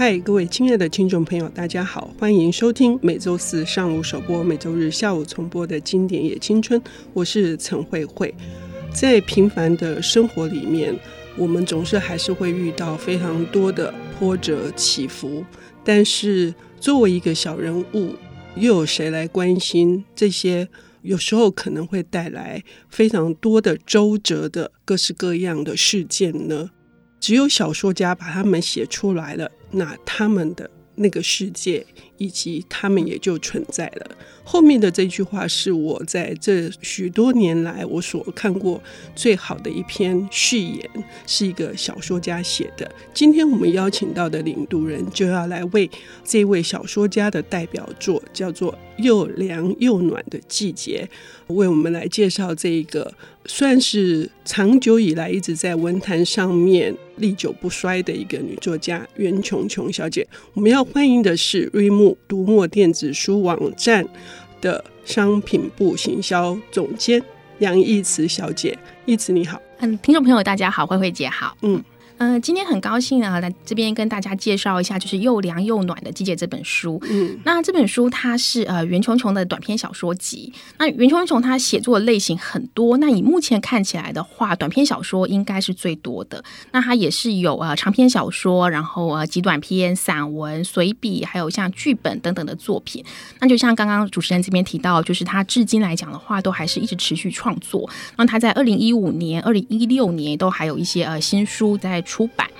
嗨，各位亲爱的听众朋友，大家好，欢迎收听每周四上午首播、每周日下午重播的经典也青春。我是陈慧慧。在平凡的生活里面，我们总是还是会遇到非常多的波折起伏。但是，作为一个小人物，又有谁来关心这些？有时候可能会带来非常多的周折的各式各样的事件呢？只有小说家把他们写出来了，那他们的那个世界以及他们也就存在了。后面的这句话是我在这许多年来我所看过最好的一篇序言，是一个小说家写的。今天我们邀请到的领读人就要来为这位小说家的代表作叫做《又凉又暖的季节》，为我们来介绍这一个算是长久以来一直在文坛上面历久不衰的一个女作家袁琼琼小姐。我们要欢迎的是瑞木读墨电子书网站的商品部行销总监杨义慈小姐，义慈你好，嗯，听众朋友大家好，慧慧姐好，嗯。嗯、呃，今天很高兴啊，来这边跟大家介绍一下，就是又凉又暖的季节这本书。嗯，那这本书它是呃袁琼琼的短篇小说集。那袁琼琼她写作的类型很多，那以目前看起来的话，短篇小说应该是最多的。那它也是有呃长篇小说，然后呃极短篇、散文、随笔，还有像剧本等等的作品。那就像刚刚主持人这边提到，就是他至今来讲的话，都还是一直持续创作。那他在二零一五年、二零一六年都还有一些呃新书在。出版，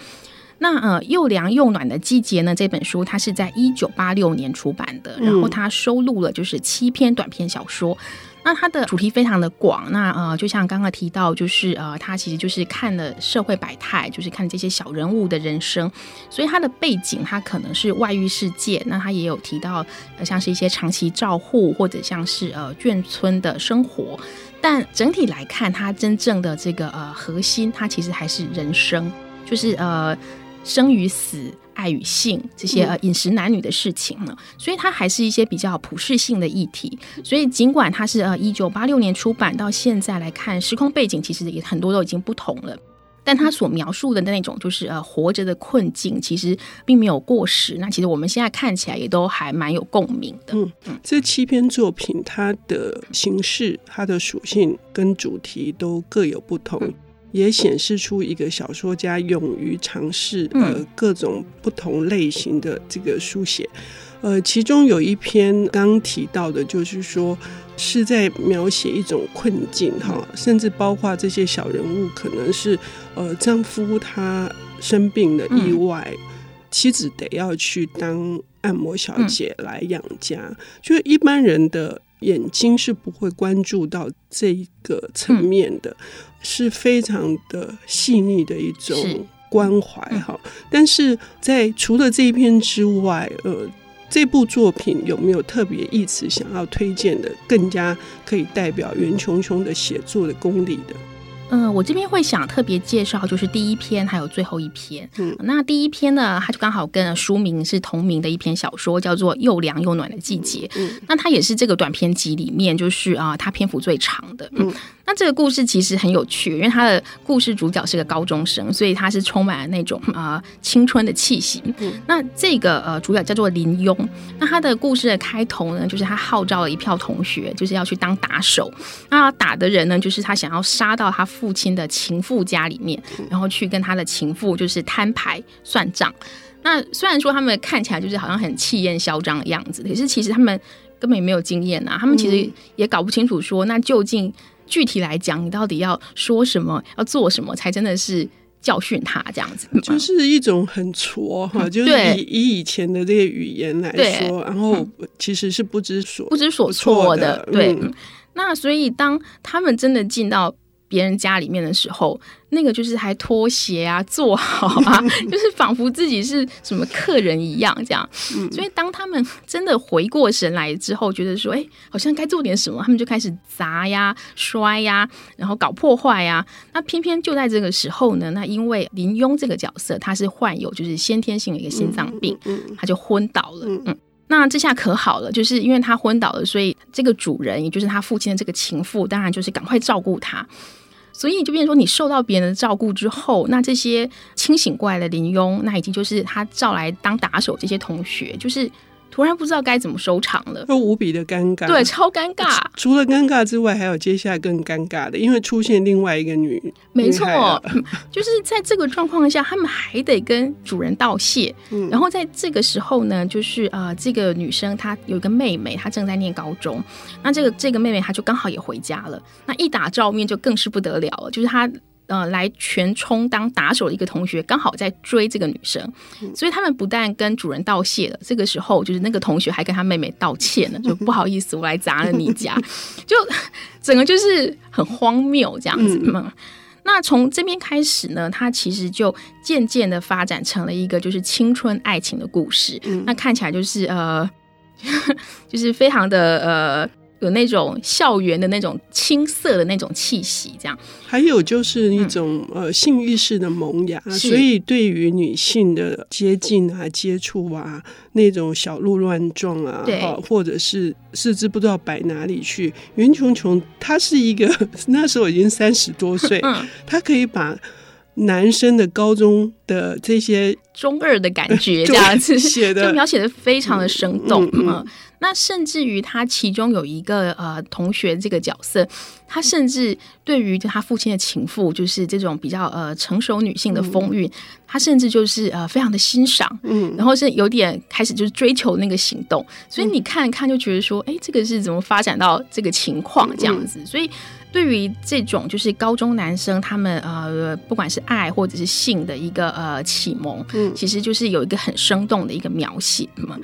那呃又凉又暖的季节呢？这本书它是在一九八六年出版的，然后它收录了就是七篇短篇小说。那它的主题非常的广，那呃就像刚刚提到，就是呃它其实就是看了社会百态，就是看这些小人物的人生，所以它的背景它可能是外遇事件。那它也有提到，呃像是一些长期照护或者像是呃眷村的生活，但整体来看，它真正的这个呃核心，它其实还是人生。就是呃，生与死、爱与性这些呃饮食男女的事情呢，所以它还是一些比较普世性的议题。所以尽管它是呃一九八六年出版，到现在来看，时空背景其实也很多都已经不同了。但它所描述的那种就是呃活着的困境，其实并没有过时。那其实我们现在看起来也都还蛮有共鸣的。嗯，这七篇作品，它的形式、它的属性跟主题都各有不同。嗯也显示出一个小说家勇于尝试呃各种不同类型的这个书写，呃，其中有一篇刚提到的，就是说是在描写一种困境哈，甚至包括这些小人物可能是呃丈夫他生病的意外，妻子得要去当按摩小姐来养家，就是一般人的。眼睛是不会关注到这个层面的，是非常的细腻的一种关怀哈。但是在除了这一篇之外，呃，这部作品有没有特别意思想要推荐的，更加可以代表袁琼琼的写作的功力的？嗯，我这边会想特别介绍，就是第一篇还有最后一篇。嗯，那第一篇呢，它就刚好跟书名是同名的一篇小说，叫做《又凉又暖的季节》。嗯，那它也是这个短篇集里面，就是啊，它篇幅最长的。嗯。那这个故事其实很有趣，因为他的故事主角是个高中生，所以他是充满了那种啊、呃、青春的气息。嗯、那这个呃主角叫做林庸，那他的故事的开头呢，就是他号召了一票同学，就是要去当打手。那打的人呢，就是他想要杀到他父亲的情妇家里面，然后去跟他的情妇就是摊牌算账。那虽然说他们看起来就是好像很气焰嚣张的样子，可是其实他们根本也没有经验啊，他们其实也搞不清楚说那究竟。具体来讲，你到底要说什么，要做什么，才真的是教训他这样子？就是一种很挫哈，就是以以以前的这些语言来说，然后其实是不知所不知所措的。对，那所以当他们真的进到别人家里面的时候，那个就是还脱鞋啊，坐好啊，就是仿佛自己是什么客人一样这样。所以当他们真的回过神来之后，觉得说，哎，好像该做点什么，他们就开始砸呀、摔呀，然后搞破坏呀。那偏偏就在这个时候呢，那因为林庸这个角色他是患有就是先天性的一个心脏病，他就昏倒了。嗯，那这下可好了，就是因为他昏倒了，所以这个主人也就是他父亲的这个情妇，当然就是赶快照顾他。所以就变成说，你受到别人的照顾之后，那这些清醒过来的林庸，那已经就是他召来当打手这些同学，就是。突然不知道该怎么收场了，都无比的尴尬，对，超尴尬。除了尴尬之外，还有接下来更尴尬的，因为出现另外一个女，没错，就是在这个状况下，他们还得跟主人道谢。嗯，然后在这个时候呢，就是呃，这个女生她有一个妹妹，她正在念高中，那这个这个妹妹她就刚好也回家了，那一打照面就更是不得了了，就是她。呃，来全冲当打手的一个同学刚好在追这个女生，所以他们不但跟主人道谢了，这个时候就是那个同学还跟他妹妹道歉了，就不好意思，我来砸了你家，就 整个就是很荒谬这样子嘛。嗯、那从这边开始呢，它其实就渐渐的发展成了一个就是青春爱情的故事。嗯、那看起来就是呃，就是非常的呃。有那种校园的那种青涩的那种气息，这样。还有就是一种、嗯、呃性意识的萌芽，所以对于女性的接近啊、接触啊，那种小鹿乱撞啊，对。或者是四肢不知道摆哪里去，袁琼琼她是一个 那时候已经三十多岁，她、嗯、可以把男生的高中的这些中二的感觉 这样子。写的，就描写的非常的生动嗯。嗯。嗯那甚至于他其中有一个呃同学这个角色，他甚至对于他父亲的情妇，就是这种比较呃成熟女性的风韵，嗯、他甚至就是呃非常的欣赏，嗯，然后是有点开始就是追求那个行动，所以你看一看就觉得说，哎，这个是怎么发展到这个情况这样子？所以对于这种就是高中男生他们呃不管是爱或者是性的一个呃启蒙，嗯，其实就是有一个很生动的一个描写嘛。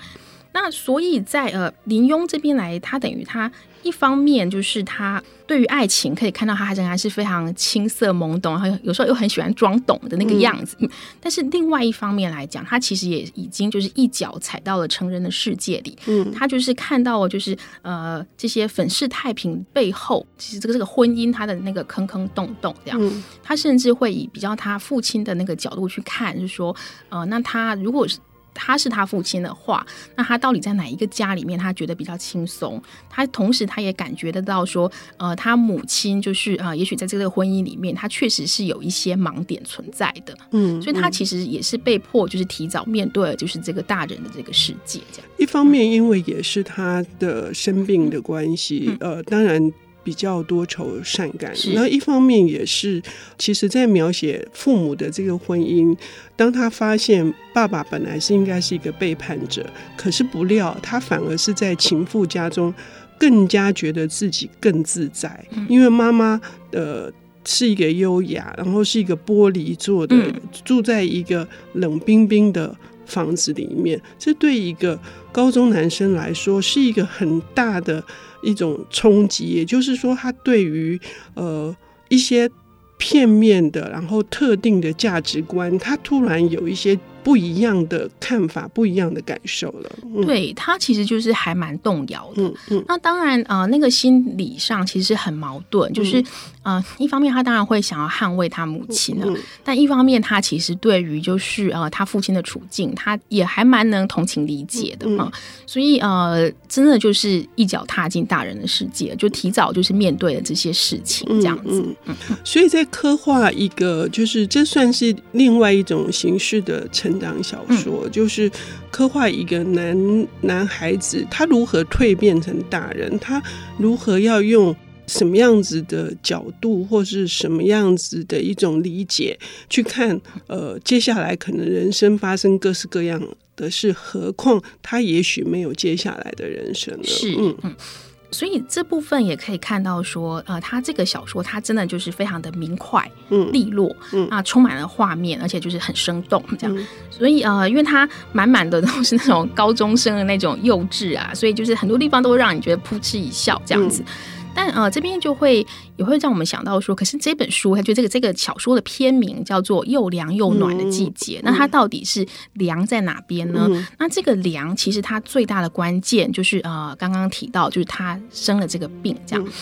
那所以在呃林庸这边来，他等于他一方面就是他对于爱情可以看到他仍然是非常青涩懵懂，然后有时候又很喜欢装懂的那个样子。嗯、但是另外一方面来讲，他其实也已经就是一脚踩到了成人的世界里。嗯，他就是看到了就是呃这些粉饰太平背后，其实这个这个婚姻他的那个坑坑洞洞这样。嗯、他甚至会以比较他父亲的那个角度去看，就是说呃那他如果是。他是他父亲的话，那他到底在哪一个家里面，他觉得比较轻松？他同时他也感觉得到说，呃，他母亲就是呃，也许在这个婚姻里面，他确实是有一些盲点存在的。嗯，所以他其实也是被迫就是提早面对了就是这个大人的这个世界。这样，一方面因为也是他的生病的关系，嗯、呃，当然。比较多愁善感，那是一方面也是，其实，在描写父母的这个婚姻，当他发现爸爸本来是应该是一个背叛者，可是不料他反而是在情妇家中更加觉得自己更自在，嗯、因为妈妈呃是一个优雅，然后是一个玻璃做的，嗯、住在一个冷冰冰的房子里面，这对一个高中男生来说是一个很大的。一种冲击，也就是说，他对于呃一些片面的，然后特定的价值观，他突然有一些。不一样的看法，不一样的感受了。嗯、对他其实就是还蛮动摇的。嗯嗯、那当然啊、呃，那个心理上其实很矛盾，就是啊、嗯呃，一方面他当然会想要捍卫他母亲了，嗯、但一方面他其实对于就是呃他父亲的处境，他也还蛮能同情理解的嘛。嗯、所以呃，真的就是一脚踏进大人的世界，就提早就是面对了这些事情这样子。嗯嗯、所以在刻画一个，就是这算是另外一种形式的成。当小说、嗯、就是刻画一个男男孩子，他如何蜕变成大人，他如何要用什么样子的角度，或是什么样子的一种理解去看，呃，接下来可能人生发生各式各样的事，何况他也许没有接下来的人生了。是，嗯。嗯所以这部分也可以看到说，呃，他这个小说他真的就是非常的明快、嗯、利落，嗯啊，充满了画面，而且就是很生动这样。嗯、所以呃，因为它满满的都是那种高中生的那种幼稚啊，所以就是很多地方都会让你觉得扑哧一笑这样子。嗯但呃，这边就会也会让我们想到说，可是这本书，它就这个这个小说的片名叫做《又凉又暖的季节》，嗯、那它到底是凉在哪边呢？嗯、那这个凉，其实它最大的关键就是呃，刚刚提到就是他生了这个病，这样。嗯、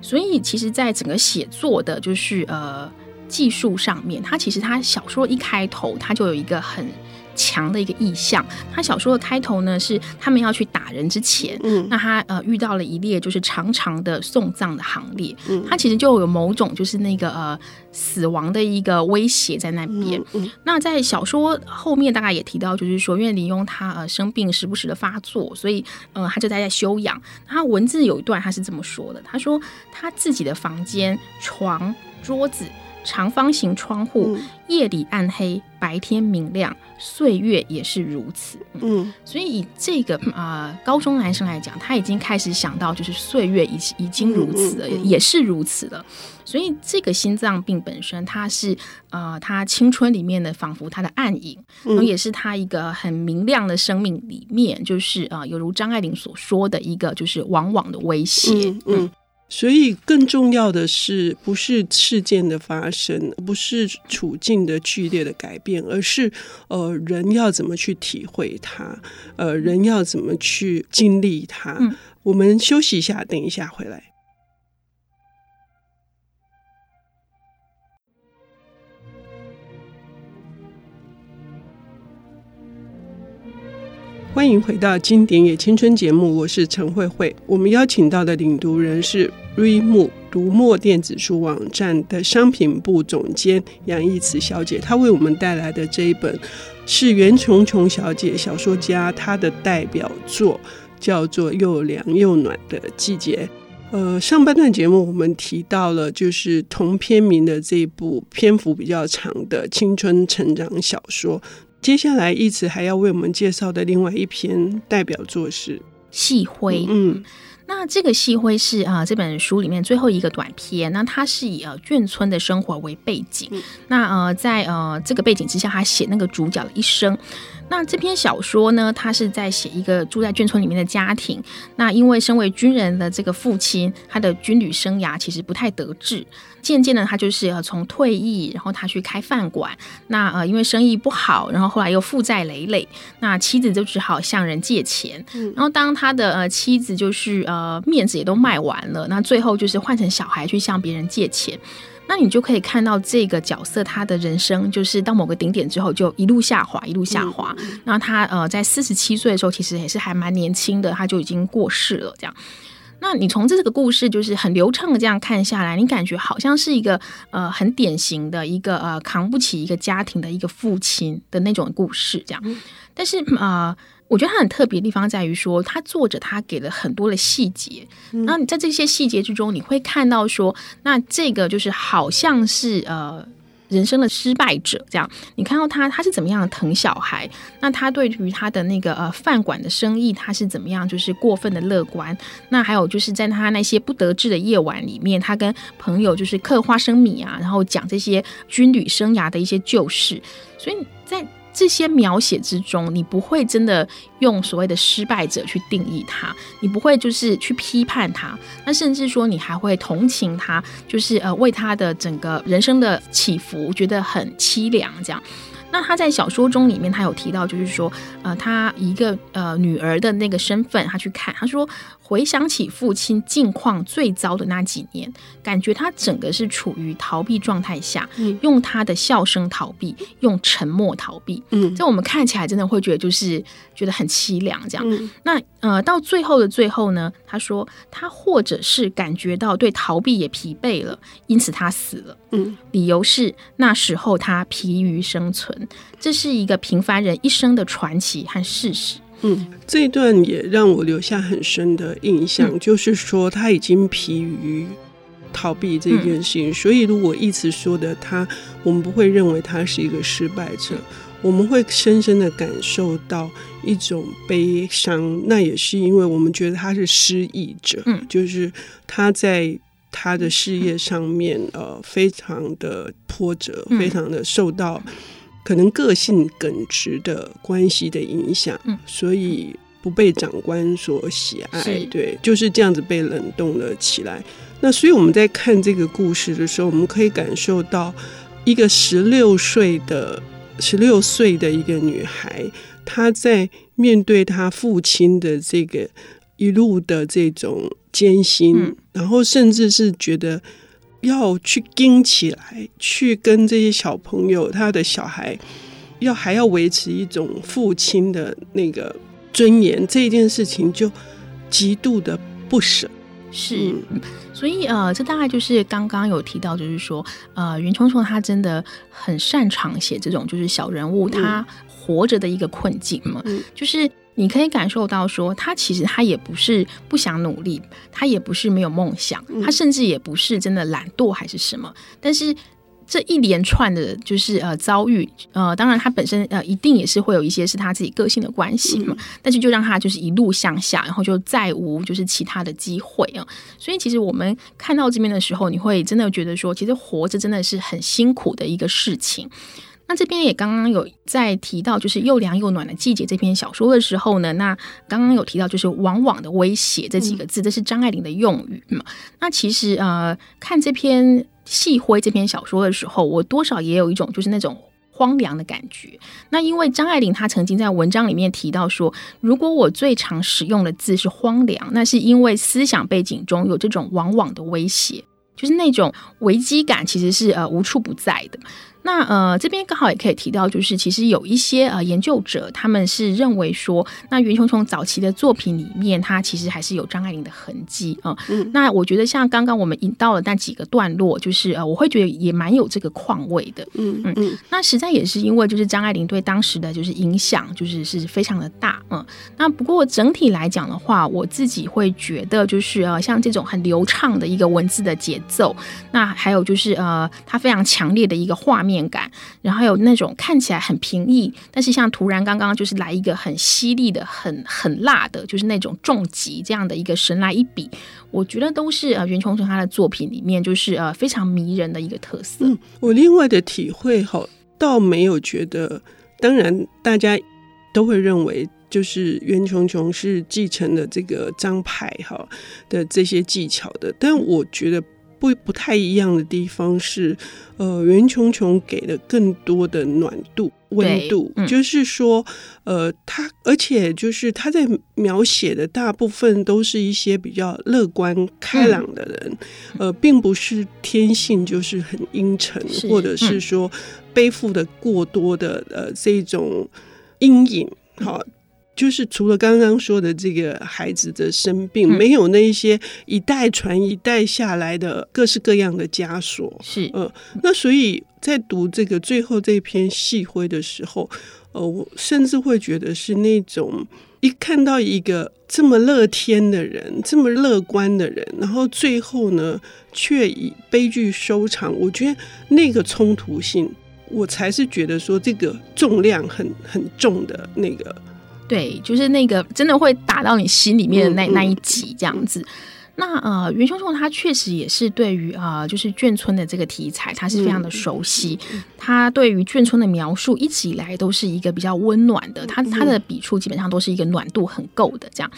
所以其实，在整个写作的，就是呃技术上面，它其实它小说一开头，它就有一个很强的一个意象。他小说的开头呢，是他们要去打人之前，嗯，那他呃遇到了一列就是长长的送葬的行列，嗯，他其实就有某种就是那个呃死亡的一个威胁在那边。嗯，嗯，那在小说后面大概也提到，就是说因为林庸他呃生病时不时的发作，所以呃他就待在休养。他文字有一段他是这么说的，他说他自己的房间床桌子。长方形窗户，夜里暗黑，白天明亮，岁月也是如此。嗯，所以以这个啊、呃、高中男生来讲，他已经开始想到，就是岁月已已经如此了，也是如此了。所以这个心脏病本身，它是呃他青春里面的仿佛他的暗影，然后也是他一个很明亮的生命里面，就是啊、呃，犹如张爱玲所说的一个，就是往往的威胁。嗯。嗯所以，更重要的是，不是事件的发生，不是处境的剧烈的改变，而是呃，人要怎么去体会它，呃，人要怎么去经历它。嗯。我们休息一下，等一下回来。欢迎回到《经典也青春》节目，我是陈慧慧。我们邀请到的领读人是 Readmoo 读墨电子书网站的商品部总监杨逸慈小姐。她为我们带来的这一本是袁琼琼小姐小说家她的代表作，叫做《又凉又暖的季节》。呃，上半段节目我们提到了，就是同篇名的这部篇幅比较长的青春成长小说。接下来，一直还要为我们介绍的另外一篇代表作是《细灰》。嗯，那这个《细灰》是啊、呃，这本书里面最后一个短篇。那它是以呃眷村的生活为背景。嗯、那呃，在呃这个背景之下，他写那个主角的一生。那这篇小说呢，他是在写一个住在眷村里面的家庭。那因为身为军人的这个父亲，他的军旅生涯其实不太得志。渐渐的，他就是呃从退役，然后他去开饭馆。那呃因为生意不好，然后后来又负债累累。那妻子就只好向人借钱。然后当他的呃妻子就是呃面子也都卖完了，那最后就是换成小孩去向别人借钱。那你就可以看到这个角色，他的人生就是到某个顶点之后，就一路下滑，一路下滑。嗯、然后他呃，在四十七岁的时候，其实也是还蛮年轻的，他就已经过世了。这样，那你从这个故事就是很流畅的这样看下来，你感觉好像是一个呃很典型的一个呃扛不起一个家庭的一个父亲的那种故事，这样。但是啊。呃我觉得它很特别的地方在于说，他作者他给了很多的细节，那你在这些细节之中，你会看到说，那这个就是好像是呃人生的失败者这样。你看到他他是怎么样疼小孩，那他对于他的那个呃饭馆的生意，他是怎么样就是过分的乐观。那还有就是在他那些不得志的夜晚里面，他跟朋友就是嗑花生米啊，然后讲这些军旅生涯的一些旧事，所以在。这些描写之中，你不会真的用所谓的失败者去定义他，你不会就是去批判他，那甚至说你还会同情他，就是呃为他的整个人生的起伏觉得很凄凉这样。那他在小说中里面，他有提到，就是说，呃，他一个呃女儿的那个身份，他去看，他说回想起父亲境况最糟的那几年，感觉他整个是处于逃避状态下，嗯，用他的笑声逃避，用沉默逃避，嗯，在我们看起来真的会觉得就是觉得很凄凉这样。嗯，那呃到最后的最后呢，他说他或者是感觉到对逃避也疲惫了，因此他死了，嗯，理由是那时候他疲于生存。这是一个平凡人一生的传奇和事实。嗯，这一段也让我留下很深的印象，嗯、就是说他已经疲于逃避这件事情，嗯、所以如果一直说的他，我们不会认为他是一个失败者，我们会深深的感受到一种悲伤。那也是因为我们觉得他是失意者，嗯，就是他在他的事业上面，呃，非常的波折，非常的受到。可能个性耿直的关系的影响，嗯，所以不被长官所喜爱，对，就是这样子被冷冻了起来。那所以我们在看这个故事的时候，我们可以感受到一个十六岁的十六岁的一个女孩，她在面对她父亲的这个一路的这种艰辛，嗯，然后甚至是觉得。要去盯起来，去跟这些小朋友，他的小孩要还要维持一种父亲的那个尊严，这一件事情就极度的不舍。是，嗯、所以呃，这大概就是刚刚有提到，就是说呃，云聪聪他真的很擅长写这种就是小人物他活着的一个困境嘛，嗯、就是你可以感受到说，他其实他也不是不想努力，他也不是没有梦想，他甚至也不是真的懒惰还是什么，但是。这一连串的，就是呃遭遇，呃，当然他本身呃一定也是会有一些是他自己个性的关系嘛，嗯、但是就让他就是一路向下，然后就再无就是其他的机会啊。所以其实我们看到这边的时候，你会真的觉得说，其实活着真的是很辛苦的一个事情。那这边也刚刚有在提到，就是又凉又暖的季节这篇小说的时候呢，那刚刚有提到就是往往的威胁这几个字，这是张爱玲的用语嘛？那其实呃，看这篇。细灰这篇小说的时候，我多少也有一种就是那种荒凉的感觉。那因为张爱玲她曾经在文章里面提到说，如果我最常使用的字是荒凉，那是因为思想背景中有这种往往的威胁，就是那种危机感其实是呃无处不在的。那呃，这边刚好也可以提到，就是其实有一些呃研究者，他们是认为说，那袁琼琼早期的作品里面，他其实还是有张爱玲的痕迹啊。呃、嗯，那我觉得像刚刚我们引到了那几个段落，就是呃，我会觉得也蛮有这个况味的。嗯嗯嗯。那实在也是因为就是张爱玲对当时的就是影响，就是是非常的大。嗯，那不过整体来讲的话，我自己会觉得就是呃，像这种很流畅的一个文字的节奏，那还有就是呃，它非常强烈的一个画面。面感，然后有那种看起来很平易，但是像突然刚刚就是来一个很犀利的、很很辣的，就是那种重击这样的一个神来一笔，我觉得都是呃袁琼琼他的作品里面就是呃非常迷人的一个特色。嗯，我另外的体会哈，倒没有觉得，当然大家都会认为就是袁琼琼是继承了这个张牌哈的这些技巧的，但我觉得。不不太一样的地方是，呃，袁琼琼给了更多的暖度、温度，嗯、就是说，呃，他而且就是他在描写的大部分都是一些比较乐观开朗的人，嗯、呃，并不是天性就是很阴沉，或者是说背负的过多的呃这种阴影，好。就是除了刚刚说的这个孩子的生病，嗯、没有那一些一代传一代下来的各式各样的枷锁。是，呃，那所以在读这个最后这篇细灰的时候，呃，我甚至会觉得是那种一看到一个这么乐天的人，这么乐观的人，然后最后呢却以悲剧收场。我觉得那个冲突性，我才是觉得说这个重量很很重的那个。对，就是那个真的会打到你心里面的那那一集这样子。那呃，袁琼琼他确实也是对于呃，就是眷村的这个题材，他是非常的熟悉。他对于眷村的描述一直以来都是一个比较温暖的，他他的笔触基本上都是一个暖度很够的这样。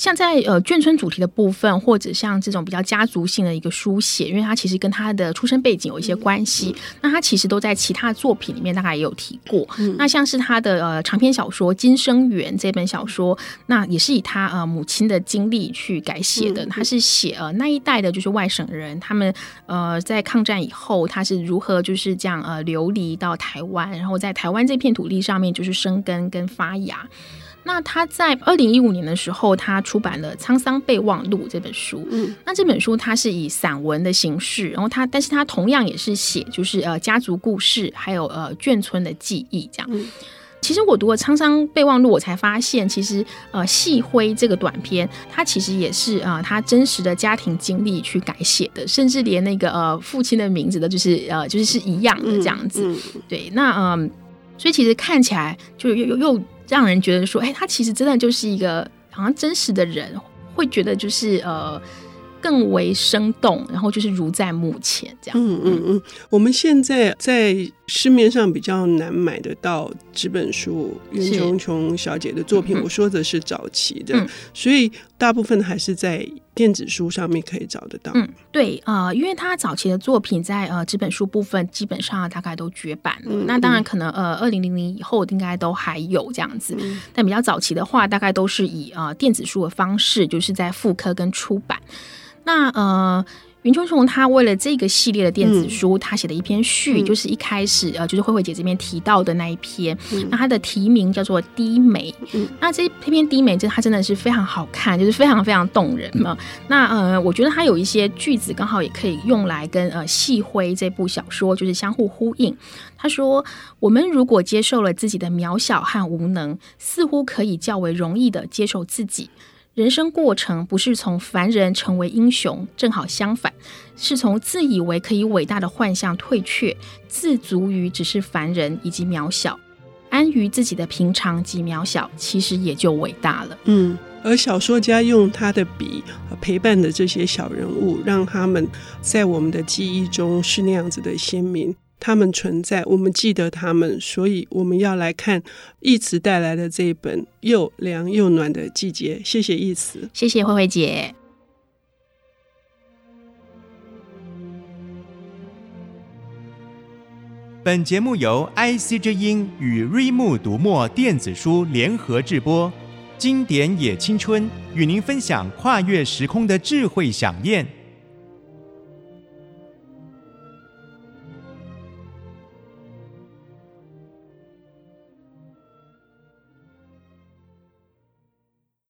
像在呃眷村主题的部分，或者像这种比较家族性的一个书写，因为它其实跟他的出生背景有一些关系，嗯、那他其实都在其他作品里面大概也有提过。嗯、那像是他的呃长篇小说《今生缘》这本小说，那也是以他呃母亲的经历去改写的。他是写呃那一代的就是外省人，他们呃在抗战以后，他是如何就是这样呃流离到台湾，然后在台湾这片土地上面就是生根跟发芽。那他在二零一五年的时候，他出版了《沧桑备忘录》这本书。嗯，那这本书它是以散文的形式，然后他，但是他同样也是写就是呃家族故事，还有呃眷村的记忆这样。嗯，其实我读了《沧桑备忘录》，我才发现其实呃细灰这个短篇，它其实也是呃他真实的家庭经历去改写的，甚至连那个呃父亲的名字的，就是呃就是是一样的这样子。嗯嗯、对，那嗯、呃，所以其实看起来就又又又。让人觉得说，哎，他其实真的就是一个好像真实的人，会觉得就是呃。更为生动，然后就是如在目前这样。嗯嗯嗯，我们现在在市面上比较难买得到纸本书，袁琼琼小姐的作品。我说的是早期的，嗯、所以大部分还是在电子书上面可以找得到。嗯，对啊、呃，因为他早期的作品在呃纸本书部分基本上大概都绝版了。嗯、那当然可能呃二零零零以后应该都还有这样子，嗯、但比较早期的话，大概都是以呃电子书的方式，就是在复刻跟出版。那呃，袁琼琼他为了这个系列的电子书，他、嗯、写的一篇序，嗯、就是一开始呃，就是慧慧姐这边提到的那一篇。嗯、那他的题名叫做《低眉》。嗯、那这篇《低眉》就它真的是非常好看，就是非常非常动人嘛。那呃，我觉得它有一些句子刚好也可以用来跟呃《细灰》这部小说就是相互呼应。他说：“我们如果接受了自己的渺小和无能，似乎可以较为容易的接受自己。”人生过程不是从凡人成为英雄，正好相反，是从自以为可以伟大的幻象退却，自足于只是凡人以及渺小，安于自己的平常及渺小，其实也就伟大了。嗯，而小说家用他的笔陪伴的这些小人物，让他们在我们的记忆中是那样子的鲜明。他们存在，我们记得他们，所以我们要来看义慈带来的这一本又凉又暖的季节。谢谢义慈，谢谢慧慧姐。本节目由 IC 之音与瑞木读墨电子书联合制播，经典也青春与您分享跨越时空的智慧饗宴。